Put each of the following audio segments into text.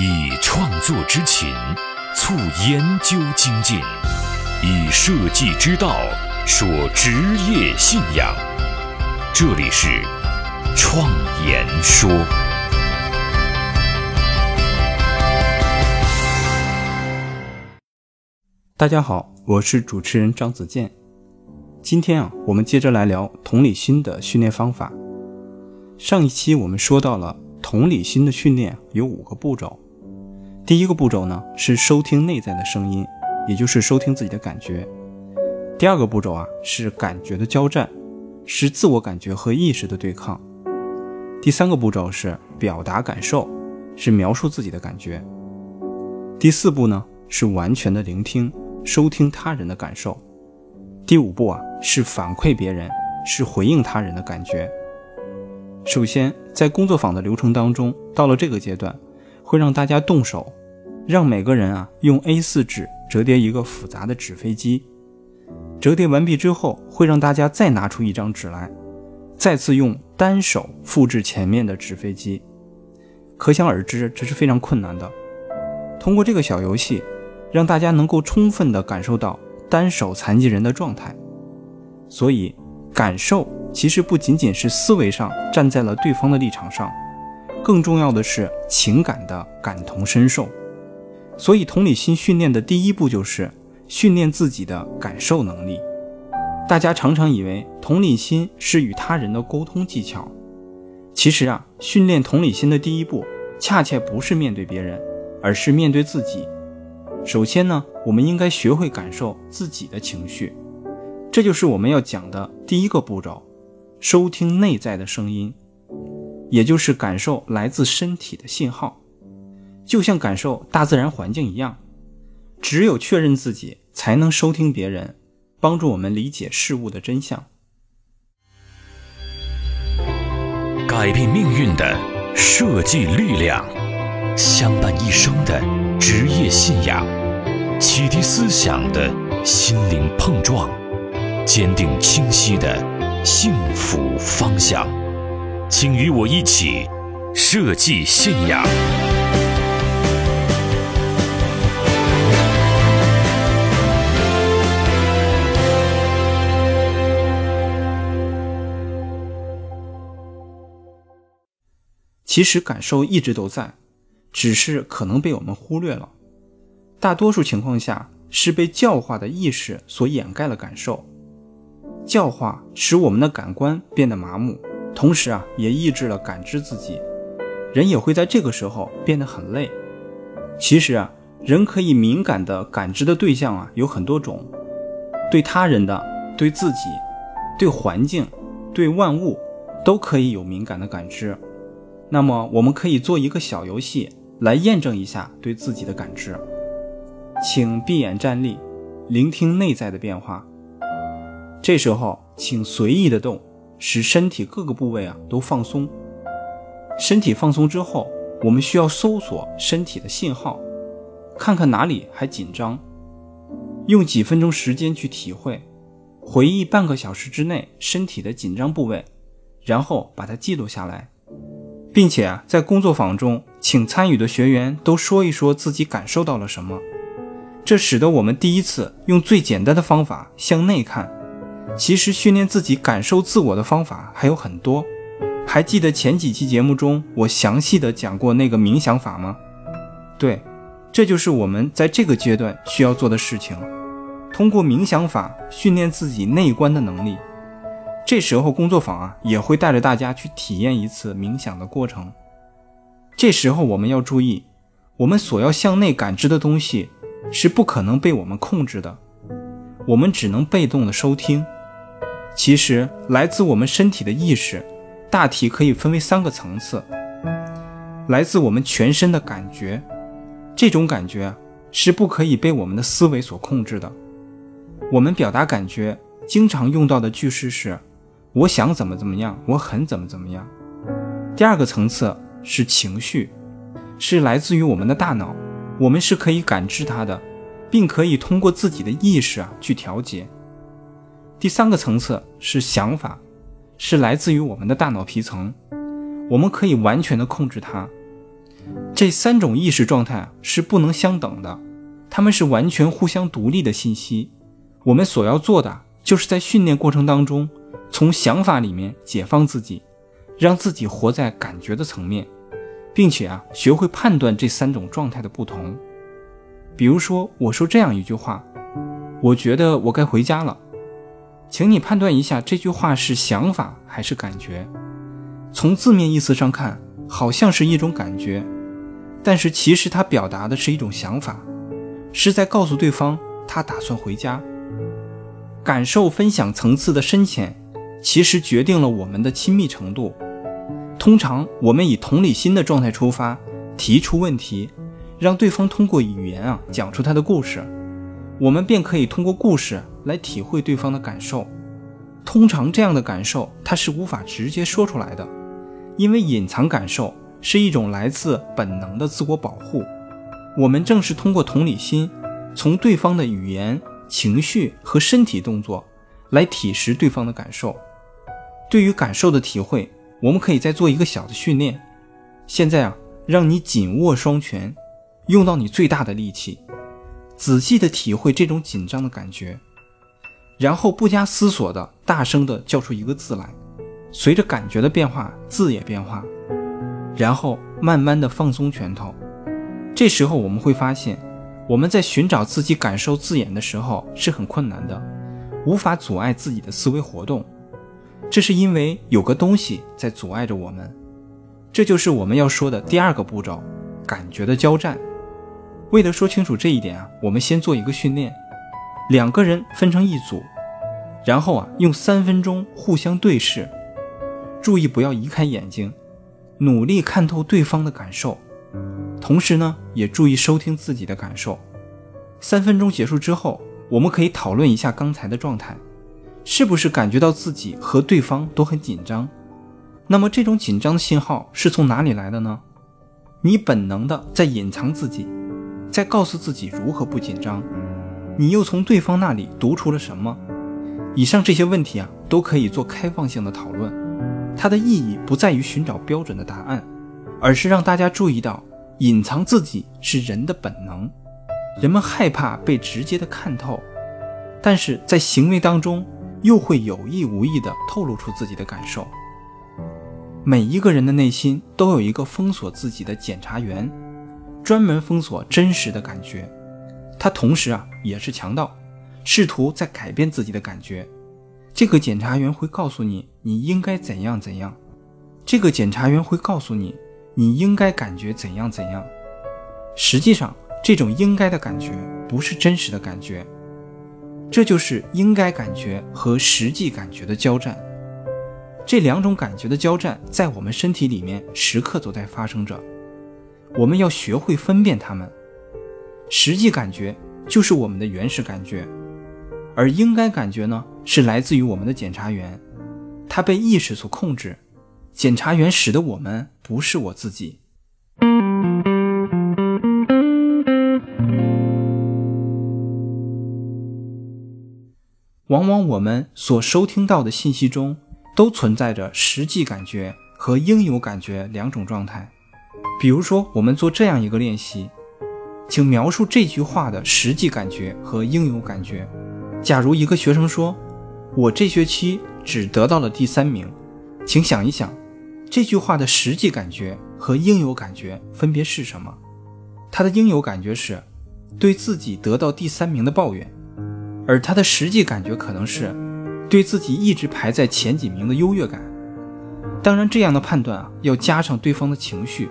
以创作之情促研究精进，以设计之道说职业信仰。这里是创言说。大家好，我是主持人张子健。今天啊，我们接着来聊同理心的训练方法。上一期我们说到了同理心的训练有五个步骤。第一个步骤呢是收听内在的声音，也就是收听自己的感觉。第二个步骤啊是感觉的交战，是自我感觉和意识的对抗。第三个步骤是表达感受，是描述自己的感觉。第四步呢是完全的聆听，收听他人的感受。第五步啊是反馈别人，是回应他人的感觉。首先，在工作坊的流程当中，到了这个阶段，会让大家动手，让每个人啊用 A4 纸折叠一个复杂的纸飞机。折叠完毕之后，会让大家再拿出一张纸来，再次用单手复制前面的纸飞机。可想而知，这是非常困难的。通过这个小游戏，让大家能够充分地感受到单手残疾人的状态。所以，感受。其实不仅仅是思维上站在了对方的立场上，更重要的是情感的感同身受。所以，同理心训练的第一步就是训练自己的感受能力。大家常常以为同理心是与他人的沟通技巧，其实啊，训练同理心的第一步恰恰不是面对别人，而是面对自己。首先呢，我们应该学会感受自己的情绪，这就是我们要讲的第一个步骤。收听内在的声音，也就是感受来自身体的信号，就像感受大自然环境一样。只有确认自己，才能收听别人，帮助我们理解事物的真相。改变命运的设计力量，相伴一生的职业信仰，启迪思想的心灵碰撞，坚定清晰的。幸福方向，请与我一起设计信仰。其实感受一直都在，只是可能被我们忽略了。大多数情况下，是被教化的意识所掩盖了感受。教化使我们的感官变得麻木，同时啊，也抑制了感知自己。人也会在这个时候变得很累。其实啊，人可以敏感的感知的对象啊有很多种，对他人的、对自己、对环境、对万物，都可以有敏感的感知。那么，我们可以做一个小游戏来验证一下对自己的感知。请闭眼站立，聆听内在的变化。这时候，请随意的动，使身体各个部位啊都放松。身体放松之后，我们需要搜索身体的信号，看看哪里还紧张。用几分钟时间去体会，回忆半个小时之内身体的紧张部位，然后把它记录下来，并且啊，在工作坊中，请参与的学员都说一说自己感受到了什么。这使得我们第一次用最简单的方法向内看。其实训练自己感受自我的方法还有很多，还记得前几期节目中我详细的讲过那个冥想法吗？对，这就是我们在这个阶段需要做的事情，通过冥想法训练自己内观的能力。这时候工作坊啊也会带着大家去体验一次冥想的过程。这时候我们要注意，我们所要向内感知的东西是不可能被我们控制的，我们只能被动的收听。其实，来自我们身体的意识，大体可以分为三个层次。来自我们全身的感觉，这种感觉是不可以被我们的思维所控制的。我们表达感觉经常用到的句式是“我想怎么怎么样，我很怎么怎么样”。第二个层次是情绪，是来自于我们的大脑，我们是可以感知它的，并可以通过自己的意识啊去调节。第三个层次是想法，是来自于我们的大脑皮层，我们可以完全的控制它。这三种意识状态是不能相等的，它们是完全互相独立的信息。我们所要做的，就是在训练过程当中，从想法里面解放自己，让自己活在感觉的层面，并且啊，学会判断这三种状态的不同。比如说，我说这样一句话：“我觉得我该回家了。”请你判断一下，这句话是想法还是感觉？从字面意思上看，好像是一种感觉，但是其实它表达的是一种想法，是在告诉对方他打算回家。感受分享层次的深浅，其实决定了我们的亲密程度。通常，我们以同理心的状态出发，提出问题，让对方通过语言啊讲出他的故事。我们便可以通过故事来体会对方的感受。通常这样的感受，它是无法直接说出来的，因为隐藏感受是一种来自本能的自我保护。我们正是通过同理心，从对方的语言、情绪和身体动作来体识对方的感受。对于感受的体会，我们可以再做一个小的训练。现在啊，让你紧握双拳，用到你最大的力气。仔细的体会这种紧张的感觉，然后不加思索的大声的叫出一个字来，随着感觉的变化，字也变化，然后慢慢的放松拳头。这时候我们会发现，我们在寻找自己感受字眼的时候是很困难的，无法阻碍自己的思维活动。这是因为有个东西在阻碍着我们，这就是我们要说的第二个步骤：感觉的交战。为了说清楚这一点啊，我们先做一个训练，两个人分成一组，然后啊用三分钟互相对视，注意不要移开眼睛，努力看透对方的感受，同时呢也注意收听自己的感受。三分钟结束之后，我们可以讨论一下刚才的状态，是不是感觉到自己和对方都很紧张？那么这种紧张的信号是从哪里来的呢？你本能的在隐藏自己。在告诉自己如何不紧张，你又从对方那里读出了什么？以上这些问题啊，都可以做开放性的讨论。它的意义不在于寻找标准的答案，而是让大家注意到，隐藏自己是人的本能。人们害怕被直接的看透，但是在行为当中又会有意无意的透露出自己的感受。每一个人的内心都有一个封锁自己的检查员。专门封锁真实的感觉，他同时啊也是强盗，试图在改变自己的感觉。这个检察员会告诉你你应该怎样怎样，这个检察员会告诉你你应该感觉怎样怎样。实际上，这种应该的感觉不是真实的感觉，这就是应该感觉和实际感觉的交战。这两种感觉的交战在我们身体里面时刻都在发生着。我们要学会分辨它们，实际感觉就是我们的原始感觉，而应该感觉呢，是来自于我们的检察员，他被意识所控制，检察员使得我们不是我自己。往往我们所收听到的信息中，都存在着实际感觉和应有感觉两种状态。比如说，我们做这样一个练习，请描述这句话的实际感觉和应有感觉。假如一个学生说：“我这学期只得到了第三名。”请想一想，这句话的实际感觉和应有感觉分别是什么？他的应有感觉是对自己得到第三名的抱怨，而他的实际感觉可能是对自己一直排在前几名的优越感。当然，这样的判断啊，要加上对方的情绪。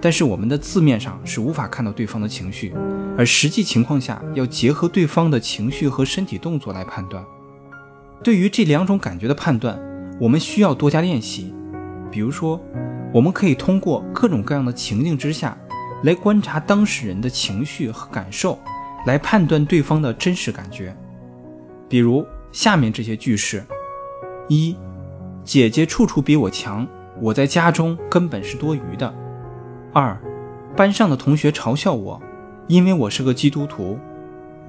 但是我们的字面上是无法看到对方的情绪，而实际情况下要结合对方的情绪和身体动作来判断。对于这两种感觉的判断，我们需要多加练习。比如说，我们可以通过各种各样的情境之下，来观察当事人的情绪和感受，来判断对方的真实感觉。比如下面这些句式：一，姐姐处处比我强，我在家中根本是多余的。二，班上的同学嘲笑我，因为我是个基督徒。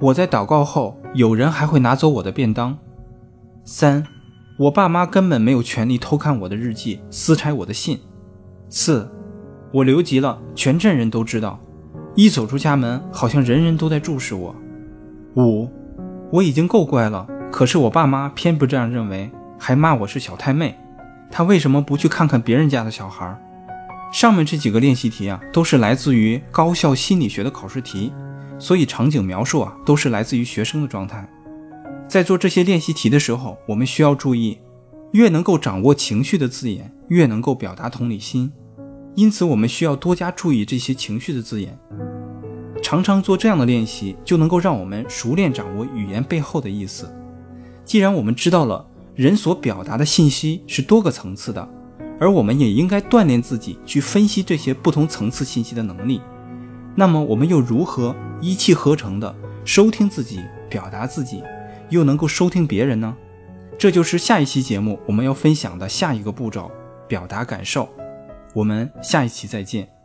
我在祷告后，有人还会拿走我的便当。三，我爸妈根本没有权利偷看我的日记、撕拆我的信。四，我留级了，全镇人都知道。一走出家门，好像人人都在注视我。五，我已经够乖了，可是我爸妈偏不这样认为，还骂我是小太妹。他为什么不去看看别人家的小孩？上面这几个练习题啊，都是来自于高校心理学的考试题，所以场景描述啊，都是来自于学生的状态。在做这些练习题的时候，我们需要注意，越能够掌握情绪的字眼，越能够表达同理心。因此，我们需要多加注意这些情绪的字眼。常常做这样的练习，就能够让我们熟练掌握语言背后的意思。既然我们知道了人所表达的信息是多个层次的，而我们也应该锻炼自己去分析这些不同层次信息的能力。那么，我们又如何一气呵成的收听自己、表达自己，又能够收听别人呢？这就是下一期节目我们要分享的下一个步骤——表达感受。我们下一期再见。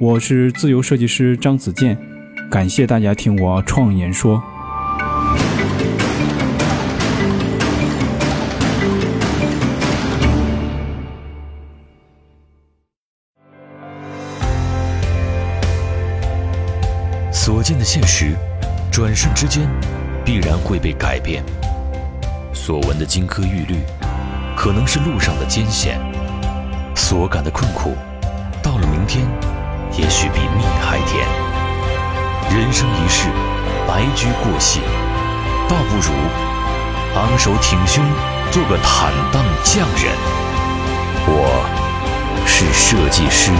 我是自由设计师张子健，感谢大家听我创言说。所见的现实，转瞬之间必然会被改变；所闻的金科玉律，可能是路上的艰险；所感的困苦，到了明天。也许比蜜还甜。人生一世，白驹过隙，倒不如昂首挺胸，做个坦荡匠人。我是设计师。